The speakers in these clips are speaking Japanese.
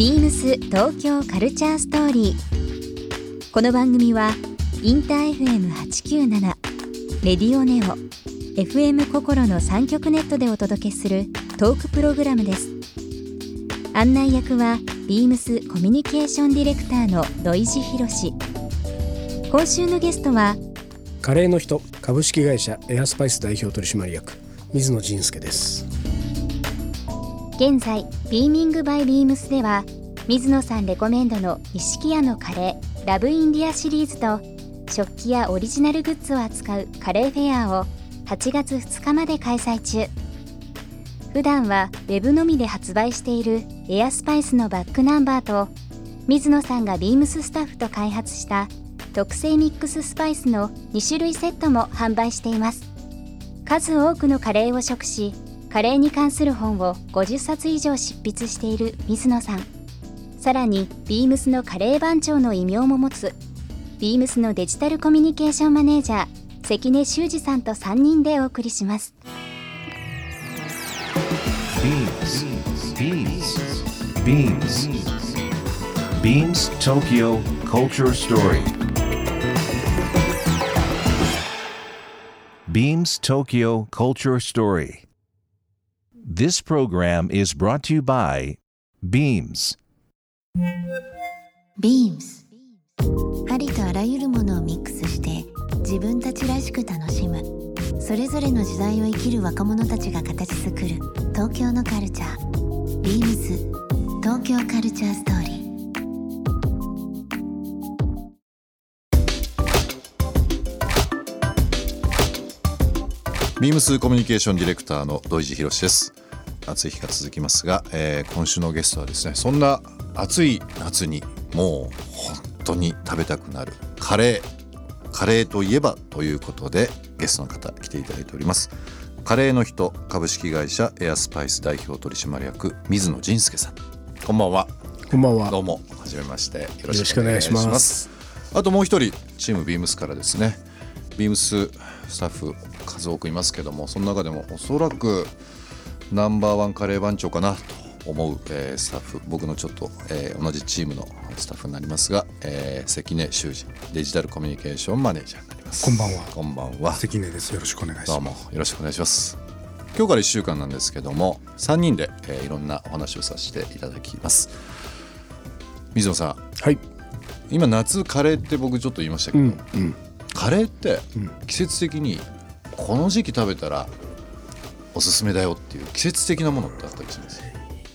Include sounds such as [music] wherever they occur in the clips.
ビームス東京カルチャーストーリー。この番組はインター FM897 レディオネオ FM 心の三極ネットでお届けするトークプログラムです。案内役はビームスコミュニケーションディレクターの土井博志。今週のゲストはカレーの人株式会社エアスパイス代表取締役水野仁介です現在ビーミングバイビームスでは水野さんレコメンドの錦屋のカレーラブインディアシリーズと食器やオリジナルグッズを扱うカレーフェアを8月2日まで開催中。普段はウェブのみで発売しているエアスパイスのバックナンバーと水野さんがビームススタッフと開発した特製ミックススパイスの2種類セットも販売しています。数多くのカレーを食しカレーに関する本を50冊以上執筆している水野さん。さらにビームスのカレー番長の異名も持つビームスのデジタルコミュニケーションマネージャー関根修二さんと3人でお送りします BeamsBeamsBeamsTokyo Culture Story Beams Tokyo Culture Story. This program is brought to you by Beams. Beams ありとあらゆるものをミックスして自分たちらしく楽しむ。それぞれの時代を生きる若者たちが形作る東京のカルチャー。Beams 東京カルチャーストーリー。ビームスコミュニケーションディレクターの土井博です。暑い日が続きますが、えー今週のゲストはですねそんな暑い夏にもう本当に食べたくなる。カレー。カレーといえばということでゲストの方来ていただいております。カレーの人株式会社エアスパイス代表取締役水野仁介さん。こんばんは。こんばんは。どうもはじめまして。よろろしくお願いしまますす。あともう一人チームビームスからですね。ビームススタッフ数多くいますけどもその中でもおそらくナンバーワンカレー番長かなと思う、えースタッフ僕のちょっと、えー同じチームのスタッフになりますが、えー関根修二デジタルコミュニケーションマネージャーになります。こんばんは。こんばんは。関根です。よろしくお願いしどうますもよろしくお願いします。今日から1週間なんですけども3人で、えーいろんなお話をさせていただきます。水野さん。はい。今夏カレーって僕ちょっと言いましたけど、うんうん。カレーって季節的にこの時期食べたらおすすめだよっていう季節的なものってあったりします？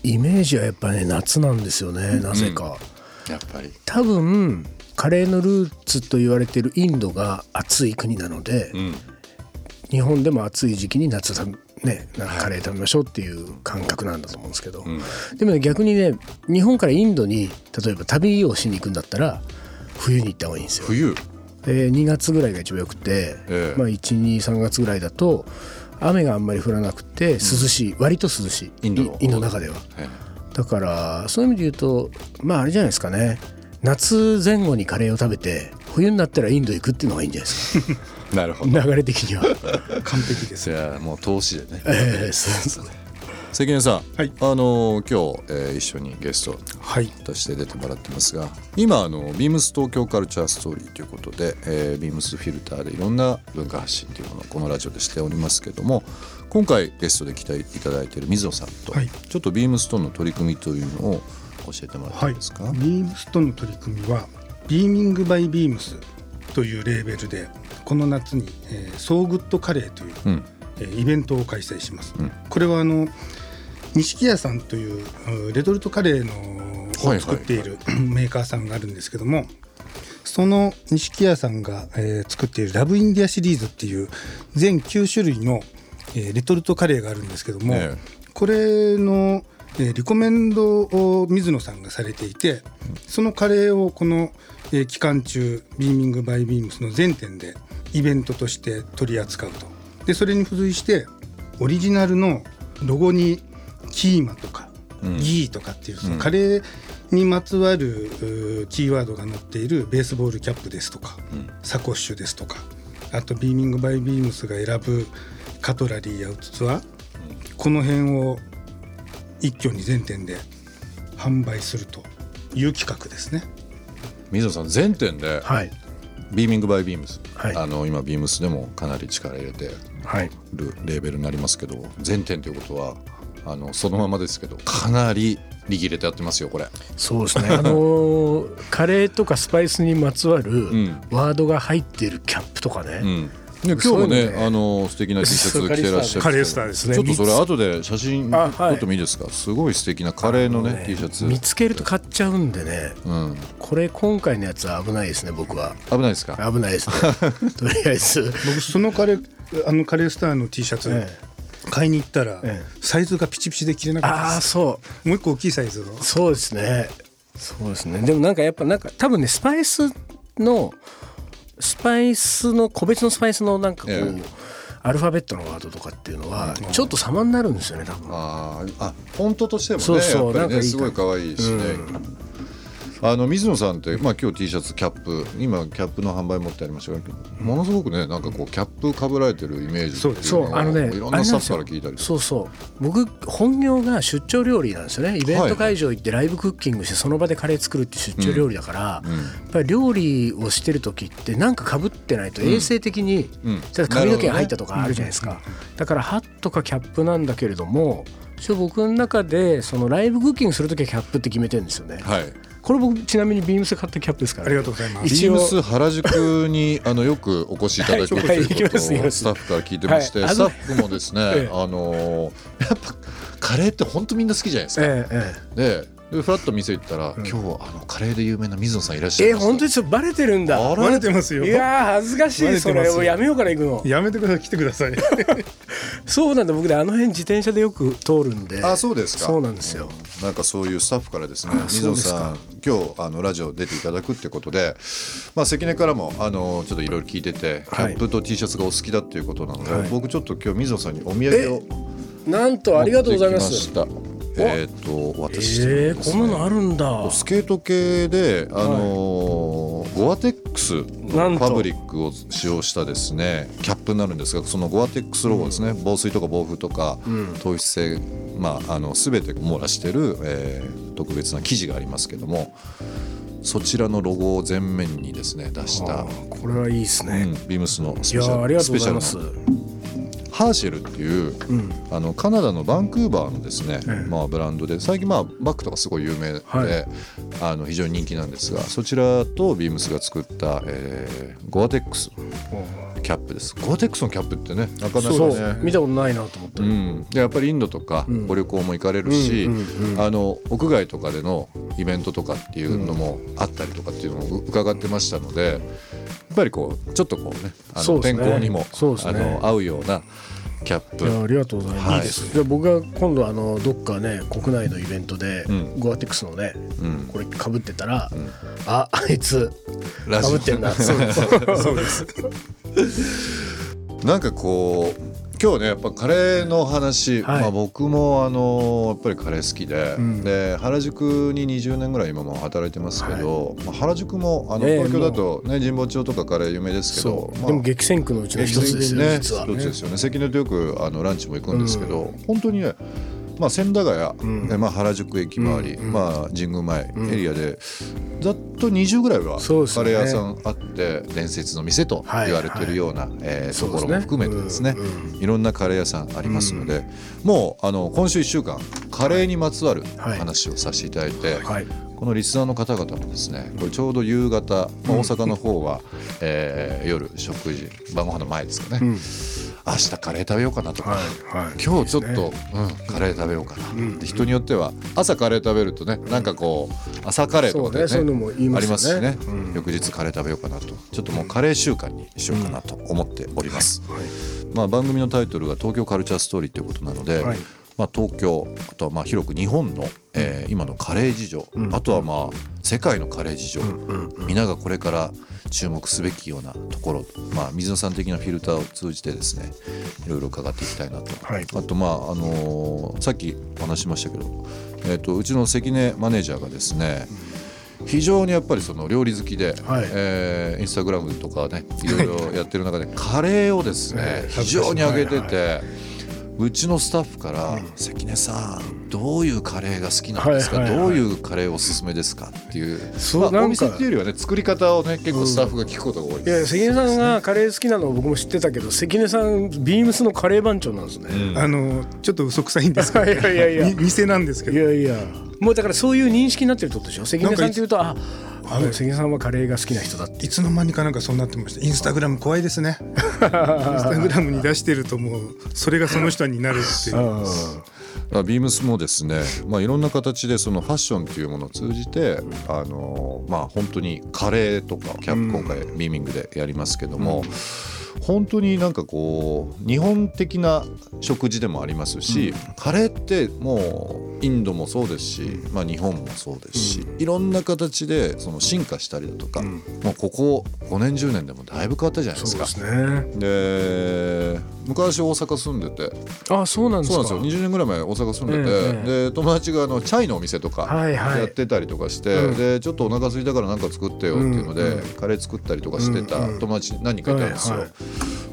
イメージはやっぱね夏なんですよねなぜか、やっぱり。多分カレーのルーツと言われているインドが暑い国なので、うん。日本でも暑い時期に夏食べねなんかカレー食べましょうっていう感覚なんだと思うんですけど、でもね逆にね日本からインドに例えば旅をしに行くんだったら冬に行った方がいいんですよ。冬。で2月ぐらいが一番よくて、ええ。まあ、123月ぐらいだと雨があんまり降らなくて涼しい、割と涼しい。インドのインドの中では。えだからそういう意味で言うとまああれじゃないですかね。夏前後にカレーを食べて冬になったらインド行くっていうのがいいんじゃないですか。え [laughs] なるほど。流れ的には、[laughs] 完璧です。いやもう投資でね。ええそうそう関根さん、はい。あの今日、えー一緒にゲストはい。として出てもらってますが今あのビームス東京カルチャーストーリーということで、えー、ビームスフィルターでいろんな文化発信というものをこのラジオでしておりますけども今回ゲストで来ていただいている水野さんと、はい。ちょっとビームスとの取り組みというのを教えてもらっていいですか、ビームスとの取り組みはビーミングバイビームスというレーベルでこの夏に、えー、ソーグッドカレーという、うん。えーイベントを開催します、うん。これはあの錦屋さんといううんレトルトカレーのはいを作っている、[clears throat] メーカーさんがあるんですけどもその錦屋さんが、えー作っているラブインディアシリーズっていう全9種類の、えーレトルトカレーがあるんですけども、え。これの、えーリコメンドを水野さんがされていてそのカレーをこの、えー期間中ビーミングバイビームスの全店でイベントとして取り扱うと。でそれに付随してオリジナルのロゴにキーマとかうん。ギーとかっていうそのうん。カレーにまつわるキーワードが載っているベースボールキャップですとか、うん。サコッシュですとかあとビーミングバイビームスが選ぶカトラリーや器、この辺を一挙に全店で販売するという企画ですね。水野さん全店ではい。ビーミングバイビームス、はい。あの今ビームスでもかなり力入れてはい。るレーベルになりますけど全店ということはあのそのままですけどかなり力入れてやってますよこれ。そうですね。あのー [laughs] カレーとかスパイスにまつわるん。ワードが入っているキャップとかね、うん。で今日もねねあの素敵な [laughs] T シャツ着てらっしゃるカレースターですね。ちょっとそれ後で写真撮ってもいいですか？すごい素敵なカレーのね T シャツ。見つけると買っちゃうんでね。うん。これ今回のやつは危ないですね僕は。危ないですか？危ないですね。[laughs] とりあえず。僕そのカレーあのカレースターの T シャツ、え買いに行ったら、ええ。サイズがピチピチで着れなかったああそう。もう一個大きいサイズをそうですね。そうですね。でもなんかやっぱなんか多分ねスパイスのスパイスの個別のスパイスのなんかこう、ええ。アルファベットのワードとかっていうのはちょっと様になるんですよね多分。あーあフォントとしてもねそうそうやっぱりなんかいいねすごい可愛いしね、あの水野さんって、まあ、今日 T シャツキャップ今キャップの販売持ってありましたけどものすごくねなんかこうキャップかぶられてるイメージっていうそうあのねいろんなスタッフから聞いたりそうそう。僕本業が出張料理なんですよね。イベント会場行ってライブクッキングしてその場でカレー作るって出張料理だから、やっぱり料理をしてる時ってなんかかぶってないと衛生的に、うん。髪の毛が入ったとかあるじゃないですか、だからハットかキャップなんだけれども僕の中でそのライブクッキングする時はキャップって決めてるんですよね、はいこれ僕ちなみにビームスで買ったキャップですから、ありがとうございます。ビームス原宿にあのよくお越しいただいているとはいいうことをスタッフから聞いてまして、はい。スタッフもですね、ええあのーやっぱカレーって本当みんな好きじゃないですか。えええででフラッと店行ったら、今日あのカレーで有名な水野さんいらっしゃええいます。本当ですよ。バレてるんだ。あバレてますよ。いやー恥ずかしいそれてますよ。もうやめようから行くの。やめてください来てください。[laughs] そうなんだ。僕ねあの辺自転車でよく通るんで。あそうですか。そうなんですよなんかそういうスタッフからですねあ水野さそん今日あのラジオ出ていただくってことで、まあ、関根からもあのちょっといろいろ聞いててキはい。ャップと T シャツがお好きだっていうことなので、はい。僕ちょっと今日水野さんにお土産をなんとありがとうございま持ってきすましたえっ、と私、えー、こんなのあるんだ。スケート系で、あのーゴアテックスなんと。ファブリックを使用したですねキャップになるんですがそのゴアテックスロゴですね、防水とか防風とか、糖質性、まあ、あの全て網羅してる、えー特別な生地がありますけどもそちらのロゴを前面にですね出した、これはいいですうね、んビームスのスいやペシャルーありがとうございますハーシェルっていう、うん。あのカナダのバンクーバーのですね、ええ。まあ、ブランドで最近まあバッグとかすごい有名で、はい。あの非常に人気なんですがそちらとビームスが作った、えーゴアテックスキャップです。ゴアテックスのキャップってねなかなかね。見たことないなと思った、うん、でやっぱりインドとかん。ご旅行も行かれるし、うんうんうん。あの屋外とかでのイベントとかっていうのもあったりとかっていうのも伺ってましたのでやっぱりこうちょっとこうねあの天候にも、ね。あの合うようなキャップ。いやありがとうございます。はい。いいです。じゃあ僕が今度あのどっかね国内のイベントで、うん。ゴアテックスのねうん。これ被ってたら、ああいつラジオ。被ってんだ。そう。[laughs] そうです。[laughs] なんかこう今日ねやっぱカレーの話、はい。まあ、僕もあのやっぱりカレー好きで,、ん。で原宿に20年ぐらい今も働いてますけど、まあ、原宿もあのええ東京だと、ね、神保町とかカレー有名ですけどまあでも激戦区のうちの一つですよね。一つですよね。関根とよくあのランチも行くんですけど、本当にねまあ、千駄ヶ谷、ん。でまあ、原宿駅周り、うんうん。まあ、神宮前エリアで、ざっと20ぐらいはカレー屋さんあって伝説の店と言われてるような、えーそうですね。ところも含めてですね、うんいろんなカレー屋さんありますので、もうあの今週1週間カレーにまつわるはい。話をさせていただいて、はい。このリスナーの方々もですねこれちょうど夕方、まあ、大阪の方は、えー夜食事晩ご飯の前ですかね、うん明日カレー食べようかなとか、はいはい。今日ちょっと、うん、カレー食べようかな、で人によっては朝カレー食べるとねなんかこう朝カレーとかでねね。ありますしね、うん。翌日カレー食べようかなと。ちょっともうカレー習慣にしようかなと思っております、まあ、番組のタイトルが「東京カルチャーストーリー」ということなので、はいまあ、東京あとはまあ広く日本の、えー今のカレー事情、あとはまあ世界のカレー事情、皆がこれから注目すべきようなところ、まあ、水野さん的なフィルターを通じてですねいろいろ伺っていきたいなと、はい。あとまあ、あのーさっきお話ししましたけど、えー、とうちの関根マネージャーがですね非常にやっぱりその料理好きで、はい。えーインスタグラムとかねい。ろいろやってる中でカレーをですねええ非常に上げてて、うちのスタッフから「関根さんどういうカレーが好きなんですか、はいはいはい。どういうカレーおすすめですか?」っていうまあ、そうなんか。お店っていうよりはね作り方をね結構スタッフが聞くことが多いいやです、関根さんがカレー好きなのを僕も知ってたけど関根さんビームスのカレー番長なんですね、あのちょっと嘘くさいんですけど、[laughs] いやいやいや。み店なんですけど。いやいや。もうだからそういう認識になってるってことでしょ？関根さんっていうとああはい。関根さんはカレーが好きな人だって。いつの間にかなんかそうなってました。インスタグラム怖いですね。[laughs] インスタグラムに出してるともうそれがその人になるっていう。あまあビームスもですね、まあ、いろんな形でそのファッションというものを通じて、あのまあ本当にカレーとかキャップ今回ビーミングでやりますけども、本当になんかこう日本的な食事でもありますし、カレーってもうインドもそうですし、まあ、日本もそうですし、いろんな形でその進化したりだとか、もうここ5年10年でもだいぶ変わったじゃないですか。ですね。で昔大阪住んでて。あそうなんですか？そうなんですよ。20年ぐらい前大阪住んでて、ええで友達があのチャイのお店とかはいはい。やってたりとかして、うん。でちょっとお腹空いたから何か作ってよっていうので、うんカレー作ったりとかしてたうんうん。友達何人かいたんですよ、はいはい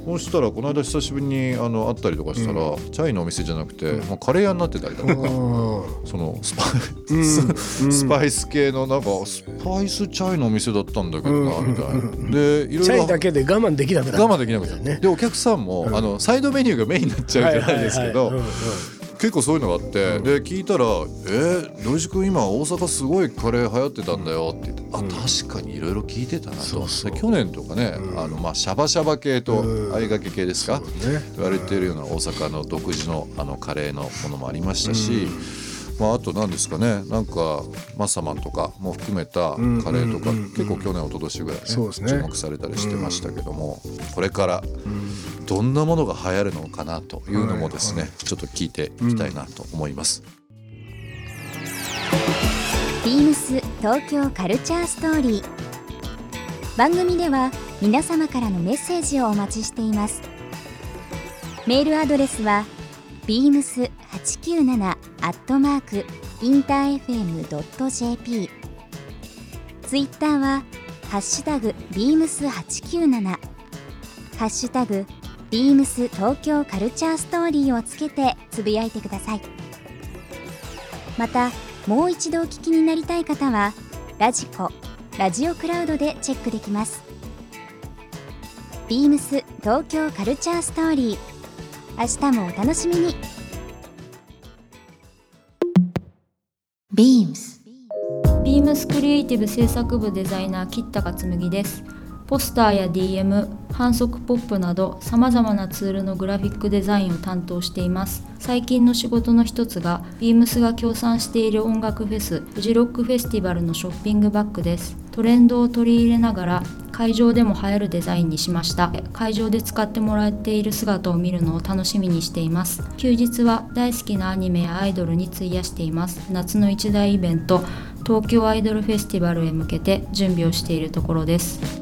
そしたらこの間久しぶりにあの会ったりとかしたら、チャイのお店じゃなくて、もうカレー屋になってたりだとか、そのスパイ,、うん。スパイス系のなんかスパイスチャイのお店だったんだけどな、みたいな。でいろいろチャイだけで我慢できなくなる。我慢できなくて、ね。でお客さんも、あのサイドメニューがメインになっちゃうじゃないですけど、はいはいはい結構そういうのがあって、で聞いたら「えー、土井君今大阪すごいカレー流行ってたんだよ」って言って「あ確かにいろいろ聞いてたなと」そうそう。で去年とかね、あのまあシャバシャバ系とうん。相掛け系ですか、ね。言われているような大阪の独自のあのカレーのものもありましたし、まあ、あと何ですかねなんかマッサマンとかも含めたカレーとか、うん。うん。うんうん結構去年一昨年ぐらいね注目されたりしてましたけども、これからどんなものが流行るのかなというのもですね、ちょっと聞いていきたいなと思います。ビームス東京カルチャーストーリー。番組では皆様からのメッセージをお待ちしています。メールアドレスは beams897 アットマークインター FM.jp ツイッターはハッシュタグ beams897 ハッシュタグビームス東京カルチャーストーリーをつけてつぶやいてください。またもう一度お聞きになりたい方はラジコラジオクラウドでチェックできます。ビームス東京カルチャーストーリー明日もお楽しみに。ビームスビームスクリエイティブ制作部デザイナー吉高紬ですポスターや DM 反則ポップなどさまざまなツールのグラフィックデザインを担当しています。最近の仕事の一つがビームスが協賛している音楽フェスフジロックフェスティバルのショッピングバッグです。トレンドを取り入れながら会場でも映えるデザインにしました。会場で使ってもらっている姿を見るのを楽しみにしています。休日は大好きなアニメやアイドルに費やしています。夏の一大イベント東京アイドルフェスティバルへ向けて準備をしているところです。